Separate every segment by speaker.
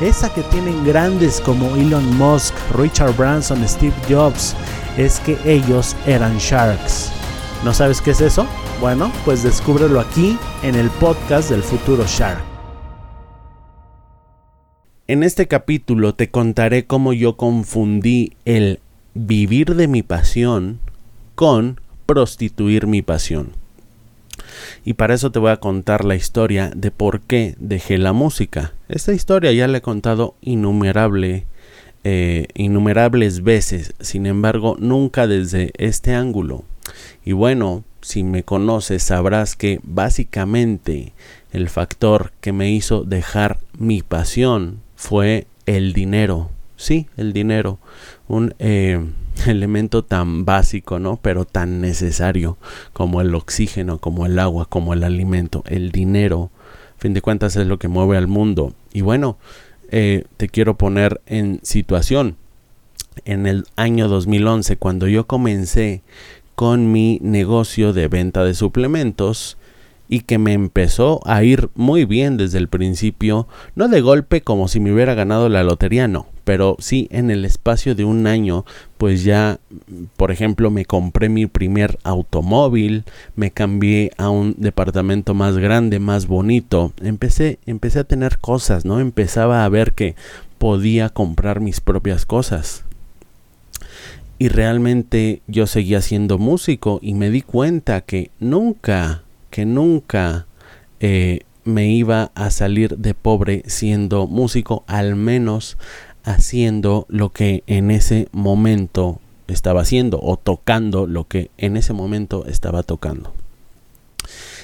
Speaker 1: esa que tienen grandes como Elon Musk, Richard Branson, Steve Jobs, es que ellos eran sharks. ¿No sabes qué es eso? Bueno, pues descúbrelo aquí en el podcast del futuro Shark. En este capítulo te contaré cómo yo confundí el vivir de mi pasión con prostituir mi pasión. Y para eso te voy a contar la historia de por qué dejé la música. Esta historia ya la he contado innumerable, eh, innumerables veces, sin embargo nunca desde este ángulo. Y bueno, si me conoces sabrás que básicamente el factor que me hizo dejar mi pasión fue el dinero. Sí, el dinero. Un, eh, elemento tan básico, ¿no? Pero tan necesario como el oxígeno, como el agua, como el alimento, el dinero. A fin de cuentas es lo que mueve al mundo. Y bueno, eh, te quiero poner en situación. En el año 2011, cuando yo comencé con mi negocio de venta de suplementos, y que me empezó a ir muy bien desde el principio, no de golpe como si me hubiera ganado la lotería, no, pero sí en el espacio de un año, pues ya, por ejemplo, me compré mi primer automóvil, me cambié a un departamento más grande, más bonito, empecé, empecé a tener cosas, ¿no? Empezaba a ver que podía comprar mis propias cosas. Y realmente yo seguía siendo músico y me di cuenta que nunca que nunca eh, me iba a salir de pobre siendo músico, al menos haciendo lo que en ese momento estaba haciendo o tocando lo que en ese momento estaba tocando.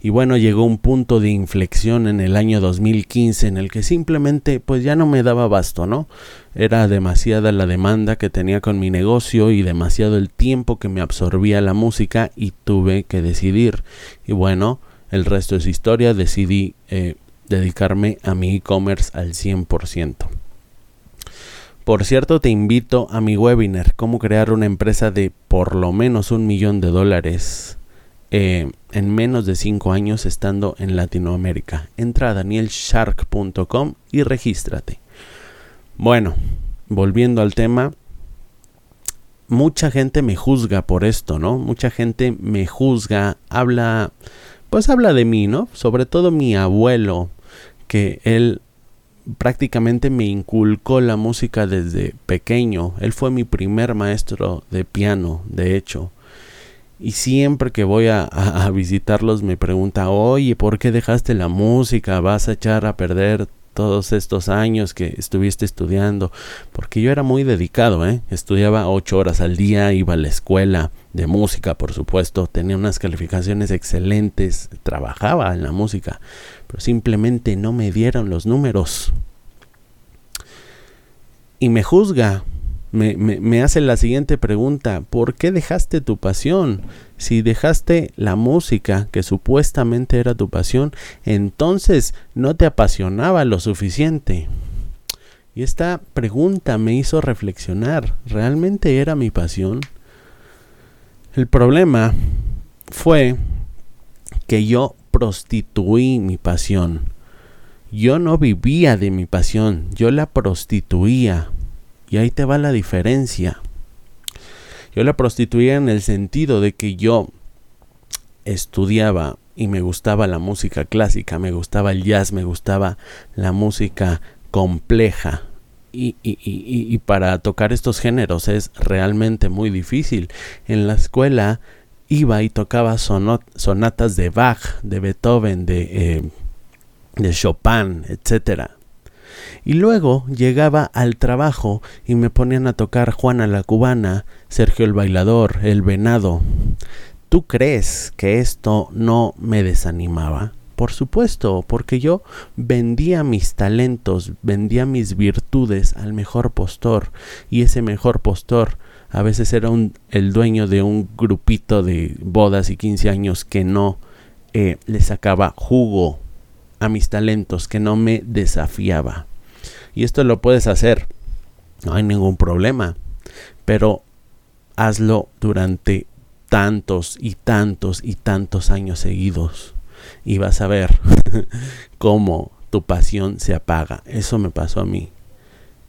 Speaker 1: Y bueno, llegó un punto de inflexión en el año 2015 en el que simplemente pues ya no me daba basto, ¿no? Era demasiada la demanda que tenía con mi negocio y demasiado el tiempo que me absorbía la música y tuve que decidir. Y bueno, el resto es historia, decidí eh, dedicarme a mi e-commerce al 100%. Por cierto, te invito a mi webinar, cómo crear una empresa de por lo menos un millón de dólares eh, en menos de 5 años estando en Latinoamérica. Entra a danielshark.com y regístrate. Bueno, volviendo al tema, mucha gente me juzga por esto, ¿no? Mucha gente me juzga, habla, pues habla de mí, ¿no? Sobre todo mi abuelo, que él prácticamente me inculcó la música desde pequeño. Él fue mi primer maestro de piano, de hecho. Y siempre que voy a, visitarlos me pregunta, oye, ¿por qué dejaste la música? ¿Vas a echar a perder todos estos años que estuviste estudiando? Porque yo era muy dedicado, ¿eh? Estudiaba ocho horas al día, iba a la escuela de música, por supuesto, tenía unas calificaciones excelentes, trabajaba en la música, pero simplemente no me dieron los números. Y me juzga, me, hace la siguiente pregunta, ¿por qué dejaste tu pasión? Si dejaste la música, que supuestamente era tu pasión, entonces no te apasionaba lo suficiente. Y esta pregunta me hizo reflexionar, ¿realmente era mi pasión? El problema fue que yo prostituí mi pasión. Yo no vivía de mi pasión, yo la prostituía y ahí te va la diferencia. Yo la prostituía en el sentido de que yo estudiaba y me gustaba la música clásica, me gustaba el jazz, me gustaba la música compleja. y, y, para tocar estos géneros es realmente muy difícil. En la escuela iba y tocaba sonatas de Bach, de Beethoven, de, eh, de Chopin, etc. Y luego llegaba al trabajo y me ponían a tocar Juana la Cubana, Sergio el Bailador, El Venado. ¿Tú crees que esto no me desanimaba? Por supuesto, porque yo vendía mis talentos, vendía mis virtudes al mejor postor, y ese mejor postor a veces era un, el dueño de un grupito de bodas y 15 años que no eh, le sacaba jugo a mis talentos, que no me desafiaba. Y esto lo puedes hacer, no hay ningún problema, pero hazlo durante tantos y tantos y tantos años seguidos y vas a ver cómo tu pasión se apaga. Eso me pasó a mí.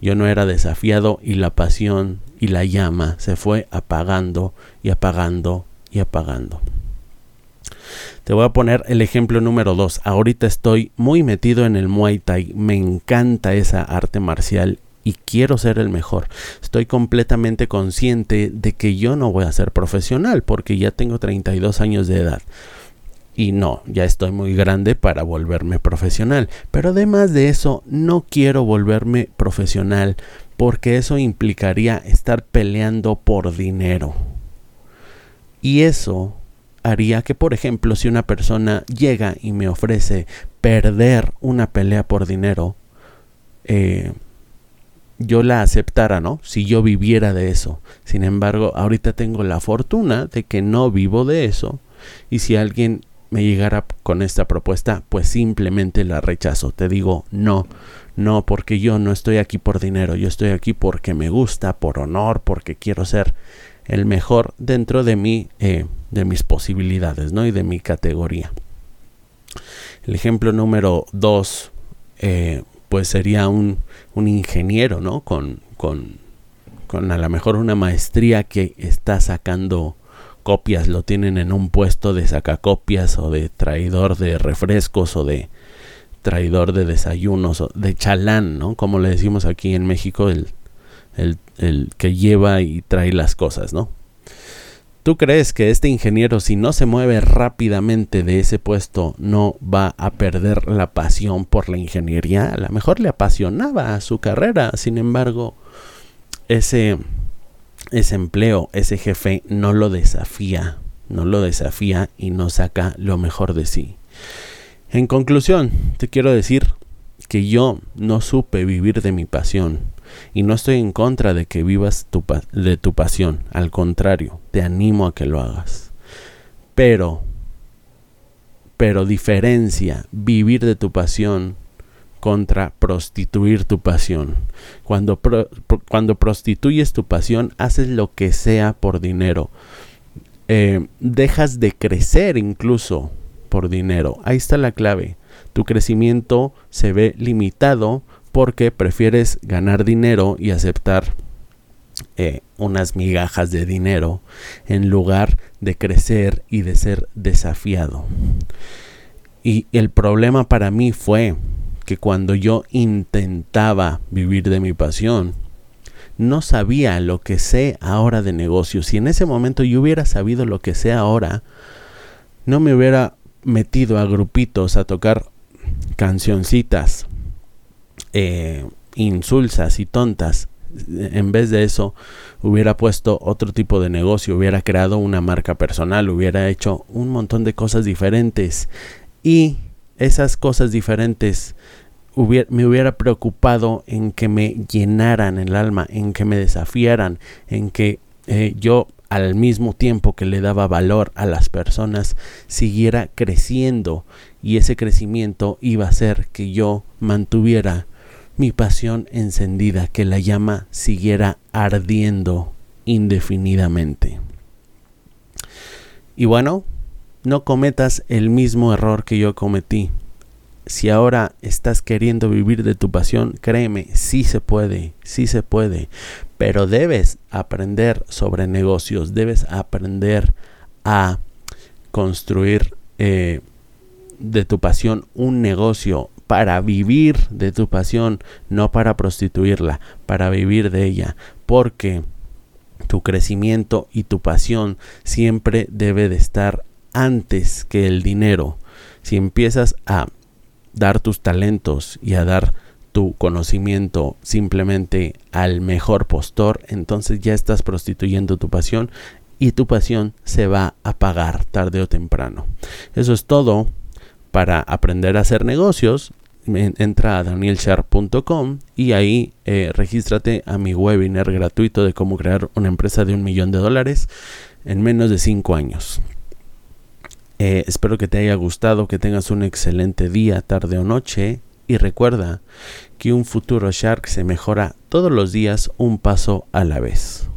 Speaker 1: Yo no era desafiado y la pasión y la llama se fue apagando y apagando y apagando. Te voy a poner el ejemplo número 2. Ahorita estoy muy metido en el Muay Thai. Me encanta esa arte marcial y quiero ser el mejor. Estoy completamente consciente de que yo no voy a ser profesional porque ya tengo 32 años de edad y no, ya estoy muy grande para volverme profesional. Pero además de eso, no quiero volverme profesional porque eso implicaría estar peleando por dinero. Y eso haría que, por ejemplo, si una persona llega y me ofrece perder una pelea por dinero, eh, yo la aceptara, ¿no? Si yo viviera de eso. Sin embargo, ahorita tengo la fortuna de que no vivo de eso. Y si alguien me llegara con esta propuesta, pues simplemente la rechazo. Te digo, no, no, porque yo no estoy aquí por dinero, yo estoy aquí porque me gusta, por honor, porque quiero ser el mejor dentro de mí, eh, de mis posibilidades, ¿no? Y de mi categoría. El ejemplo número dos, eh, pues sería un, un ingeniero, ¿no? Con, con, con a lo mejor una maestría que está sacando copias lo tienen en un puesto de sacacopias o de traidor de refrescos o de traidor de desayunos o de chalán, ¿no? Como le decimos aquí en México, el, el, el que lleva y trae las cosas, ¿no? ¿Tú crees que este ingeniero, si no se mueve rápidamente de ese puesto, no va a perder la pasión por la ingeniería? A lo mejor le apasionaba su carrera, sin embargo, ese ese empleo, ese jefe no lo desafía, no lo desafía y no saca lo mejor de sí. En conclusión, te quiero decir que yo no supe vivir de mi pasión y no estoy en contra de que vivas de tu pasión, al contrario, te animo a que lo hagas. Pero, pero diferencia vivir de tu pasión contra prostituir tu pasión. Cuando, cuando prostituyes tu pasión, haces lo que sea por dinero. Eh, dejas de crecer incluso por dinero. Ahí está la clave. Tu crecimiento se ve limitado porque prefieres ganar dinero y aceptar eh, unas migajas de dinero en lugar de crecer y de ser desafiado. Y el problema para mí fue que cuando yo intentaba vivir de mi pasión, no sabía lo que sé ahora de negocios. Si en ese momento yo hubiera sabido lo que sé ahora, no me hubiera metido a grupitos a tocar cancioncitas eh, insulsas y tontas. En vez de eso, hubiera puesto otro tipo de negocio, hubiera creado una marca personal, hubiera hecho un montón de cosas diferentes. Y esas cosas diferentes me hubiera preocupado en que me llenaran el alma, en que me desafiaran, en que eh, yo al mismo tiempo que le daba valor a las personas, siguiera creciendo y ese crecimiento iba a hacer que yo mantuviera mi pasión encendida, que la llama siguiera ardiendo indefinidamente. Y bueno, no cometas el mismo error que yo cometí. Si ahora estás queriendo vivir de tu pasión, créeme, sí se puede, sí se puede. Pero debes aprender sobre negocios, debes aprender a construir eh, de tu pasión un negocio para vivir de tu pasión, no para prostituirla, para vivir de ella, porque tu crecimiento y tu pasión siempre debe de estar antes que el dinero. Si empiezas a dar tus talentos y a dar tu conocimiento simplemente al mejor postor, entonces ya estás prostituyendo tu pasión y tu pasión se va a pagar tarde o temprano. Eso es todo para aprender a hacer negocios. Entra a danielshar.com y ahí eh, regístrate a mi webinar gratuito de cómo crear una empresa de un millón de dólares en menos de cinco años. Eh, espero que te haya gustado, que tengas un excelente día, tarde o noche y recuerda que un futuro Shark se mejora todos los días un paso a la vez.